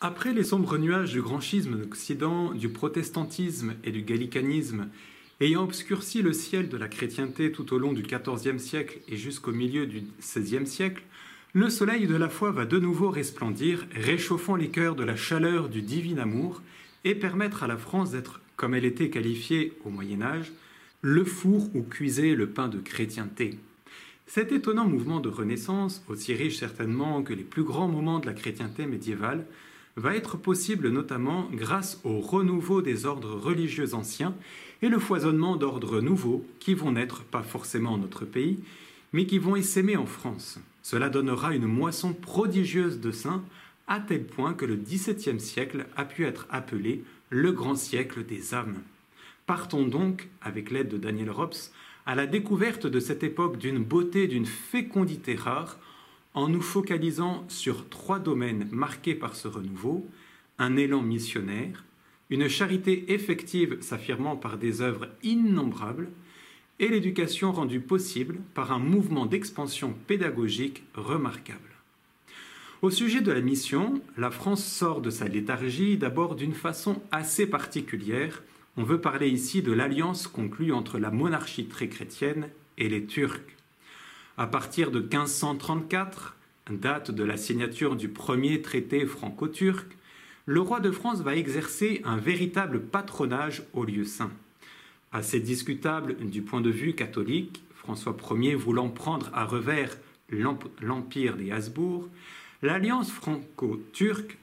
Après les sombres nuages du grand schisme d'Occident, du protestantisme et du gallicanisme, ayant obscurci le ciel de la chrétienté tout au long du XIVe siècle et jusqu'au milieu du XVIe siècle, le soleil de la foi va de nouveau resplendir, réchauffant les cœurs de la chaleur du divin amour et permettre à la France d'être, comme elle était qualifiée au Moyen Âge, le four où cuisait le pain de chrétienté. Cet étonnant mouvement de renaissance, aussi riche certainement que les plus grands moments de la chrétienté médiévale, va être possible notamment grâce au renouveau des ordres religieux anciens et le foisonnement d'ordres nouveaux qui vont naître pas forcément en notre pays, mais qui vont essaimer en France. Cela donnera une moisson prodigieuse de saints, à tel point que le XVIIe siècle a pu être appelé le grand siècle des âmes. Partons donc, avec l'aide de Daniel Rops, à la découverte de cette époque d'une beauté, d'une fécondité rare, en nous focalisant sur trois domaines marqués par ce renouveau, un élan missionnaire, une charité effective s'affirmant par des œuvres innombrables, et l'éducation rendue possible par un mouvement d'expansion pédagogique remarquable. Au sujet de la mission, la France sort de sa léthargie d'abord d'une façon assez particulière. On veut parler ici de l'alliance conclue entre la monarchie très chrétienne et les Turcs. À partir de 1534, date de la signature du premier traité franco-turc, le roi de France va exercer un véritable patronage au lieu saint. Assez discutable du point de vue catholique, François Ier voulant prendre à revers l'empire des Habsbourg, l'alliance franco-turque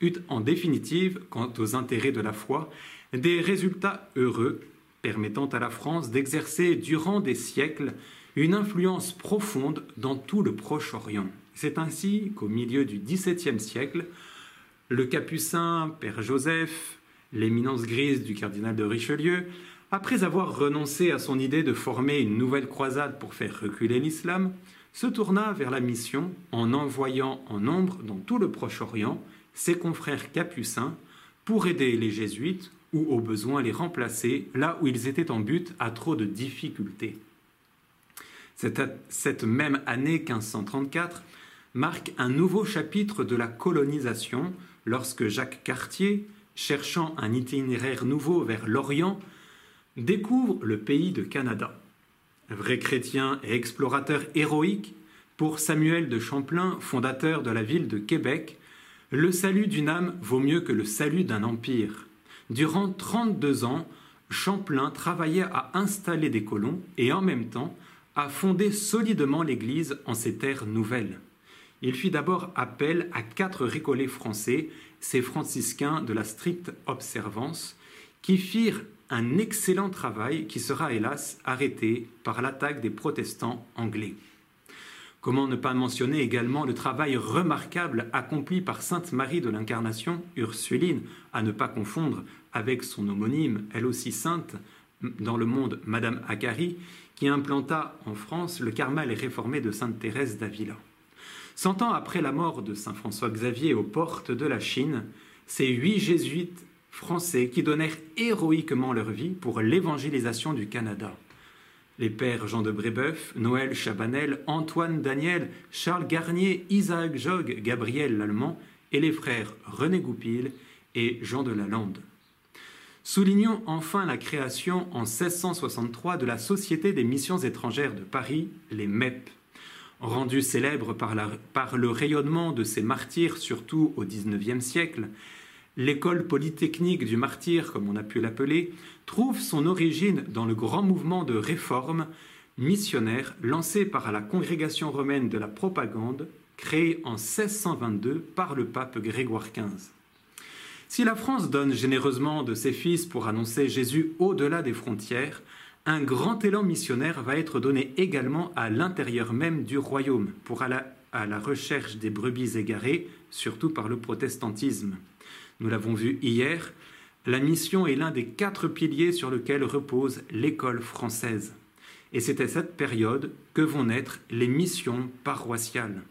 eut en définitive, quant aux intérêts de la foi, des résultats heureux permettant à la France d'exercer durant des siècles une influence profonde dans tout le Proche-Orient. C'est ainsi qu'au milieu du XVIIe siècle, le capucin Père Joseph, l'éminence grise du cardinal de Richelieu, après avoir renoncé à son idée de former une nouvelle croisade pour faire reculer l'islam, se tourna vers la mission en envoyant en nombre dans tout le Proche-Orient ses confrères capucins pour aider les jésuites ou au besoin les remplacer là où ils étaient en but à trop de difficultés. Cette, même année 1534 marque un nouveau chapitre de la colonisation lorsque Jacques Cartier, cherchant un itinéraire nouveau vers l'Orient, découvre le pays de Canada. Vrai chrétien et explorateur héroïque, pour Samuel de Champlain, fondateur de la ville de Québec, le salut d'une âme vaut mieux que le salut d'un empire. Durant 32 ans, Champlain travaillait à installer des colons et en même temps à fonder solidement l'Église en ces terres nouvelles il fit d'abord appel à quatre récollets français, ces franciscains de la stricte observance, qui firent un excellent travail qui sera hélas arrêté par l'attaque des protestants anglais. Comment ne pas mentionner également le travail remarquable accompli par Sainte Marie de l'Incarnation, Ursuline, à ne pas confondre avec son homonyme, elle aussi sainte, dans le monde Madame Akari, qui implanta en France le Carmel réformé de Sainte Thérèse d'Avila. Cent ans après la mort de saint François Xavier aux portes de la Chine, ces huit jésuites français qui donnèrent héroïquement leur vie pour l'évangélisation du Canada. Les pères Jean de Brébeuf, Noël Chabanel, Antoine Daniel, Charles Garnier, Isaac Jogues, Gabriel Lallemand et les frères René Goupil et Jean de Lalande. Soulignons enfin la création en 1663 de la Société des missions étrangères de Paris, les MEP, rendu célèbre par, le rayonnement de ses martyrs, surtout au XIXe siècle, l'école polytechnique du martyr, comme on a pu l'appeler, trouve son origine dans le grand mouvement de réforme missionnaire lancé par la Congrégation romaine de la propagande, créée en 1622 par le pape Grégoire XV. Si la France donne généreusement de ses fils pour annoncer Jésus au-delà des frontières, un grand élan missionnaire va être donné également à l'intérieur même du royaume pour aller à la recherche des brebis égarées, surtout par le protestantisme. Nous l'avons vu hier, la mission est l'un des quatre piliers sur lesquels repose l'école française. Et c'est à cette période que vont naître les missions paroissiales.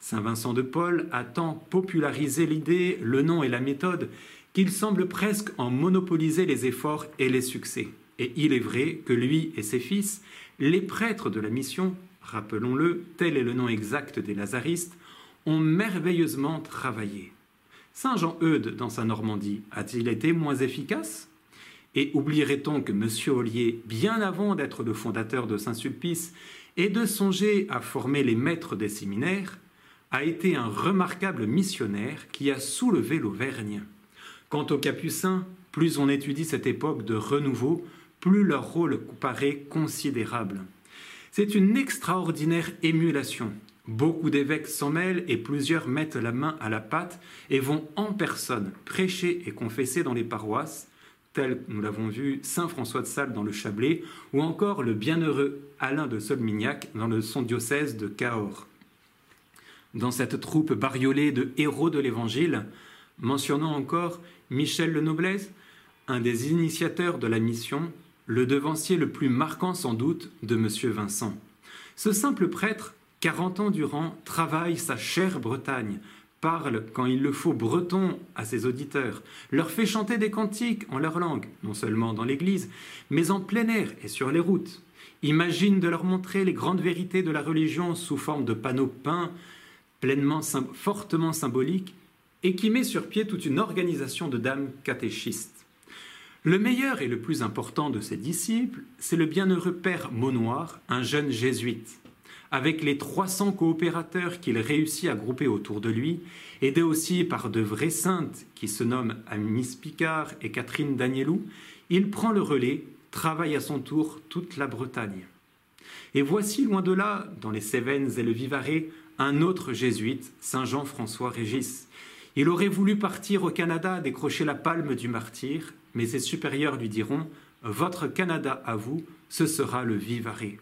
Saint Vincent de Paul a tant popularisé l'idée, le nom et la méthode qu'il semble presque en monopoliser les efforts et les succès. Et il est vrai que lui et ses fils, les prêtres de la mission, rappelons-le, tel est le nom exact des lazaristes, ont merveilleusement travaillé. Saint Jean-Eudes, dans sa Normandie, a-t-il été moins efficace? Et oublierait-on que M. Ollier, bien avant d'être le fondateur de Saint-Sulpice et de songer à former les maîtres des séminaires, a été un remarquable missionnaire qui a soulevé l'Auvergne. Quant aux Capucins, plus on étudie cette époque de renouveau, plus leur rôle paraît considérable. C'est une extraordinaire émulation. Beaucoup d'évêques s'en mêlent et plusieurs mettent la main à la pâte et vont en personne prêcher et confesser dans les paroisses, tels nous l'avons vu Saint François de Sales dans le Chablais ou encore le bienheureux Alain de Solmignac dans son diocèse de Cahors. Dans cette troupe bariolée de héros de l'Évangile, mentionnons encore Michel le un des initiateurs de la mission, le devancier le plus marquant sans doute de M. Vincent. Ce simple prêtre, quarante ans durant, travaille sa chère Bretagne, parle, quand il le faut, breton à ses auditeurs, leur fait chanter des cantiques en leur langue, non seulement dans l'église, mais en plein air et sur les routes, imagine de leur montrer les grandes vérités de la religion sous forme de panneaux peints, pleinement, fortement symboliques, et qui met sur pied toute une organisation de dames catéchistes. Le meilleur et le plus important de ses disciples, c'est le bienheureux père Maunoir, un jeune jésuite. Avec les 300 coopérateurs qu'il réussit à grouper autour de lui, aidé aussi par de vraies saintes qui se nomment Amis Picard et Catherine Danielou, il prend le relais, travaille à son tour toute la Bretagne. Et voici loin de là, dans les Cévennes et le Vivarais, un autre jésuite, Saint Jean-François Régis. Il aurait voulu partir au Canada décrocher la palme du martyr, mais ses supérieurs lui diront Votre Canada à vous, ce sera le Vivarais.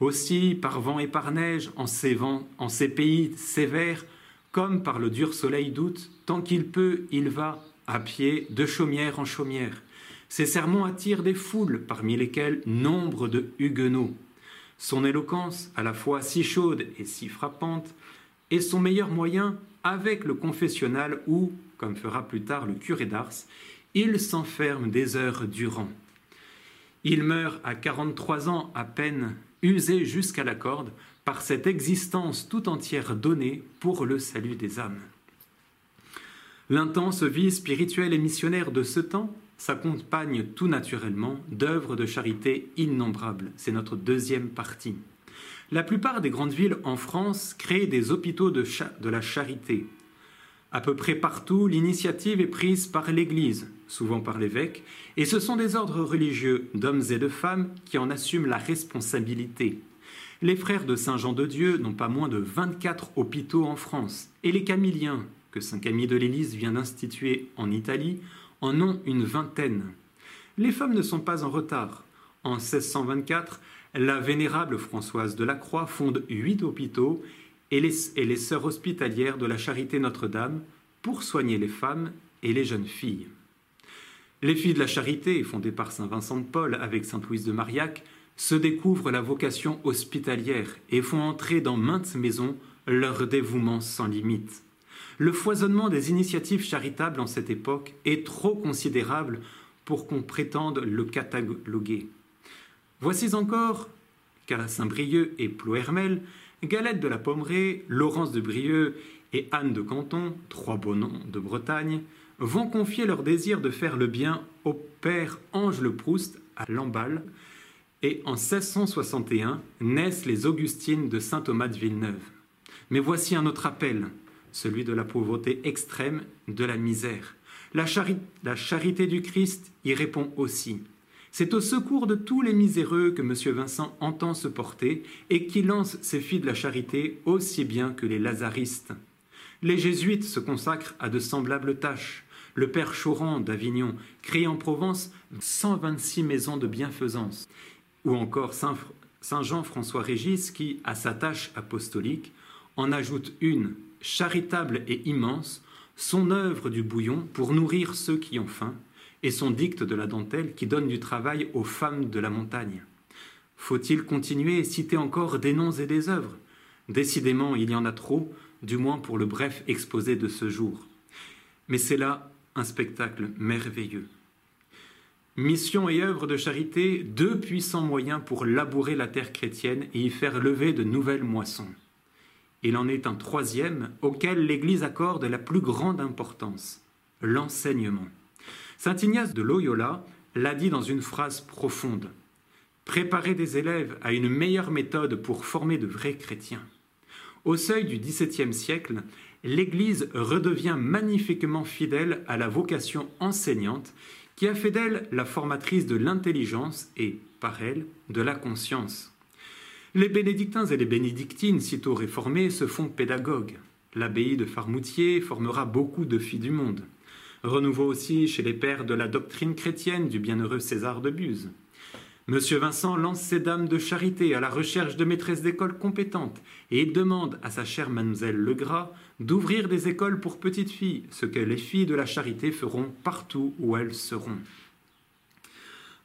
Aussi, par vent et par neige, en ces, vents, en ces pays sévères, comme par le dur soleil d'août, tant qu'il peut, il va, à pied, de chaumière en chaumière. Ses sermons attirent des foules, parmi lesquelles nombre de huguenots. Son éloquence, à la fois si chaude et si frappante, est son meilleur moyen avec le confessionnal où, comme fera plus tard le curé d'Ars, il s'enferme des heures durant. Il meurt à 43 ans à peine, usé jusqu'à la corde par cette existence tout entière donnée pour le salut des âmes. L'intense vie spirituelle et missionnaire de ce temps s'accompagne tout naturellement d'œuvres de charité innombrables. C'est notre deuxième partie. La plupart des grandes villes en France créent des hôpitaux de, la charité, à peu près partout, l'initiative est prise par l'Église, souvent par l'évêque, et ce sont des ordres religieux d'hommes et de femmes qui en assument la responsabilité. Les frères de Saint Jean de Dieu n'ont pas moins de 24 hôpitaux en France, et les Camiliens, que Saint Camille de l'Élysée vient d'instituer en Italie, en ont une vingtaine. Les femmes ne sont pas en retard. En 1624, la vénérable Françoise de la Croix fonde huit hôpitaux et les, sœurs hospitalières de la Charité Notre-Dame pour soigner les femmes et les jeunes filles. Les filles de la Charité, fondées par Saint Vincent de Paul avec Sainte Louise de Marillac, se découvrent la vocation hospitalière et font entrer dans maintes maisons leur dévouement sans limite. Le foisonnement des initiatives charitables en cette époque est trop considérable pour qu'on prétende le cataloguer. Voici encore qu'à Saint-Brieuc et Plohermel, Galette de la Pommeraye, Laurence de Brieux et Anne de Canton, trois beaux noms de Bretagne, vont confier leur désir de faire le bien au père Ange le Proust à Lamballe, et en 1661 naissent les Augustines de saint Thomas de Villeneuve. Mais voici un autre appel, celui de la pauvreté extrême, de la misère. La, la charité du Christ y répond aussi. C'est au secours de tous les miséreux que M. Vincent entend se porter et qui lance ses filles de la charité aussi bien que les lazaristes. Les jésuites se consacrent à de semblables tâches. Le père Choran d'Avignon crée en Provence 126 maisons de bienfaisance. Ou encore Saint Jean-François Régis qui, à sa tâche apostolique, en ajoute une, charitable et immense, son œuvre du bouillon pour nourrir ceux qui ont faim, et son dicte de la dentelle qui donne du travail aux femmes de la montagne. Faut-il continuer et citer encore des noms et des œuvres? Décidément, il y en a trop, du moins pour le bref exposé de ce jour. Mais c'est là un spectacle merveilleux. Mission et œuvre de charité, deux puissants moyens pour labourer la terre chrétienne et y faire lever de nouvelles moissons. Il en est un troisième auquel l'Église accorde la plus grande importance, l'enseignement. Saint Ignace de Loyola l'a dit dans une phrase profonde. Préparer des élèves à une meilleure méthode pour former de vrais chrétiens. Au seuil du XVIIe siècle, l'Église redevient magnifiquement fidèle à la vocation enseignante qui a fait d'elle la formatrice de l'intelligence et, par elle, de la conscience. Les bénédictins et les bénédictines, sitôt réformés, se font pédagogues. L'abbaye de Farmoutier formera beaucoup de filles du monde. Renouveau aussi chez les pères de la doctrine chrétienne du bienheureux César de Buse. Monsieur Vincent lance ses dames de charité à la recherche de maîtresses d'école compétentes et demande à sa chère mademoiselle Legras d'ouvrir des écoles pour petites filles, ce que les filles de la charité feront partout où elles seront.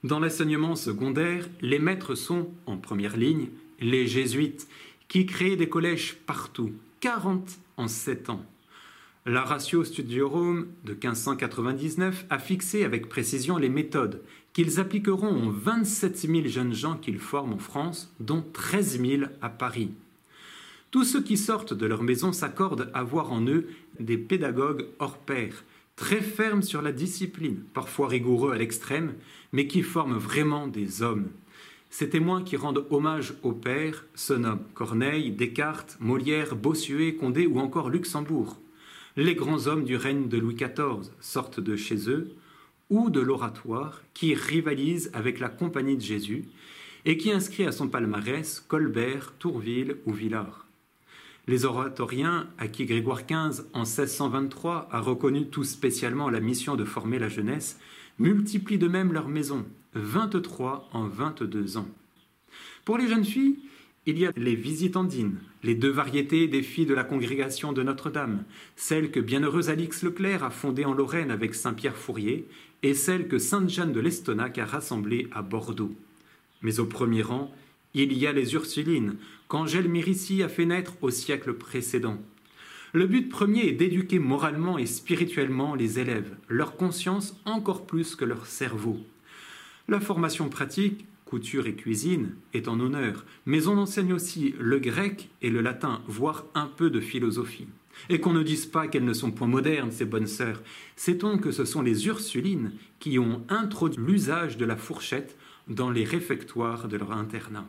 Dans l'enseignement secondaire, les maîtres sont, en première ligne, les jésuites, qui créent des collèges partout, 40 en 7 ans. La Ratio Studiorum de 1599 a fixé avec précision les méthodes qu'ils appliqueront aux 27 000 jeunes gens qu'ils forment en France, dont 13 000 à Paris. Tous ceux qui sortent de leur maison s'accordent à voir en eux des pédagogues hors pair, très fermes sur la discipline, parfois rigoureux à l'extrême, mais qui forment vraiment des hommes. Ces témoins qui rendent hommage au père se nomment Corneille, Descartes, Molière, Bossuet, Condé ou encore Luxembourg les grands hommes du règne de Louis XIV sortent de chez eux, ou de l'oratoire, qui rivalise avec la Compagnie de Jésus, et qui inscrit à son palmarès Colbert, Tourville ou Villard. Les oratoriens, à qui Grégoire XV, en 1623, a reconnu tout spécialement la mission de former la jeunesse, multiplient de même leurs maisons, 23 en 22 ans. Pour les jeunes filles, il y a les visitandines, les deux variétés des filles de la congrégation de Notre-Dame, celle que bienheureuse Alix Leclerc a fondée en Lorraine avec Saint-Pierre Fourier, et celle que Sainte Jeanne de l'Estonac a rassemblée à Bordeaux. Mais au premier rang, il y a les Ursulines, qu'Angèle Mérici a fait naître au siècle précédent. Le but premier est d'éduquer moralement et spirituellement les élèves, leur conscience encore plus que leur cerveau. La formation pratique couture et cuisine, est en honneur, mais on enseigne aussi le grec et le latin, voire un peu de philosophie. Et qu'on ne dise pas qu'elles ne sont point modernes, ces bonnes sœurs. Sait-on que ce sont les Ursulines qui ont introduit l'usage de la fourchette dans les réfectoires de leur internat.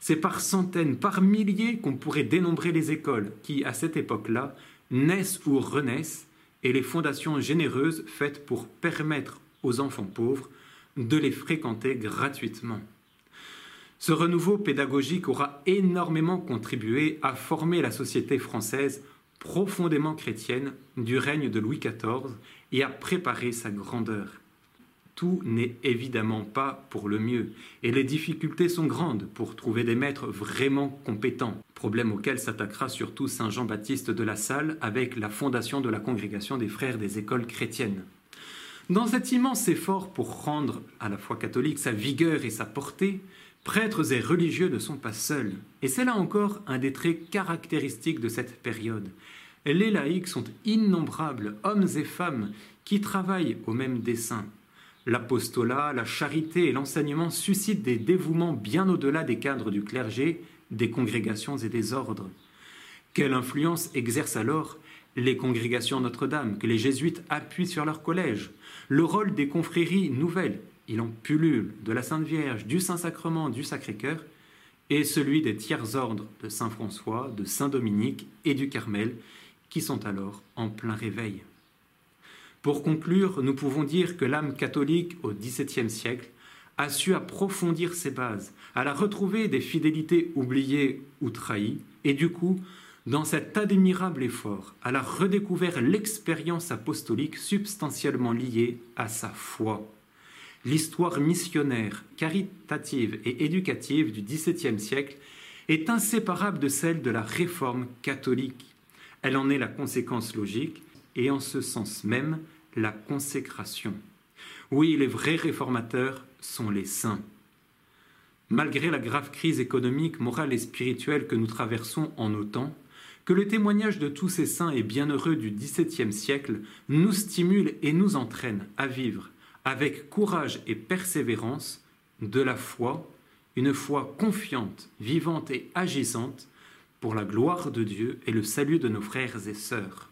C'est par centaines, par milliers qu'on pourrait dénombrer les écoles qui, à cette époque-là, naissent ou renaissent, et les fondations généreuses faites pour permettre aux enfants pauvres de les fréquenter gratuitement. Ce renouveau pédagogique aura énormément contribué à former la société française profondément chrétienne du règne de Louis XIV et à préparer sa grandeur. Tout n'est évidemment pas pour le mieux, et les difficultés sont grandes pour trouver des maîtres vraiment compétents, problème auquel s'attaquera surtout Saint Jean-Baptiste de la Salle avec la fondation de la Congrégation des Frères des Écoles chrétiennes. Dans cet immense effort pour rendre à la foi catholique sa vigueur et sa portée, prêtres et religieux ne sont pas seuls. Et c'est là encore un des traits caractéristiques de cette période. Les laïcs sont innombrables, hommes et femmes, qui travaillent au même dessein. L'apostolat, la charité et l'enseignement suscitent des dévouements bien au-delà des cadres du clergé, des congrégations et des ordres. Quelle influence exercent alors les congrégations Notre-Dame, que les jésuites appuient sur leur collège, le rôle des confréries nouvelles, il en pullule, de la Sainte Vierge, du Saint-Sacrement, du Sacré-Cœur, et celui des tiers ordres de Saint François, de Saint Dominique et du Carmel, qui sont alors en plein réveil. Pour conclure, nous pouvons dire que l'âme catholique au XVIIe siècle a su approfondir ses bases, à la retrouver des fidélités oubliées ou trahies, et du coup dans cet admirable effort, elle a redécouvert l'expérience apostolique substantiellement liée à sa foi. L'histoire missionnaire, caritative et éducative du XVIIe siècle est inséparable de celle de la réforme catholique. Elle en est la conséquence logique et en ce sens même la consécration. Oui, les vrais réformateurs sont les saints. Malgré la grave crise économique, morale et spirituelle que nous traversons en nos temps, que le témoignage de tous ces saints et bienheureux du XVIIe siècle nous stimule et nous entraîne à vivre avec courage et persévérance de la foi, une foi confiante, vivante et agissante, pour la gloire de Dieu et le salut de nos frères et sœurs.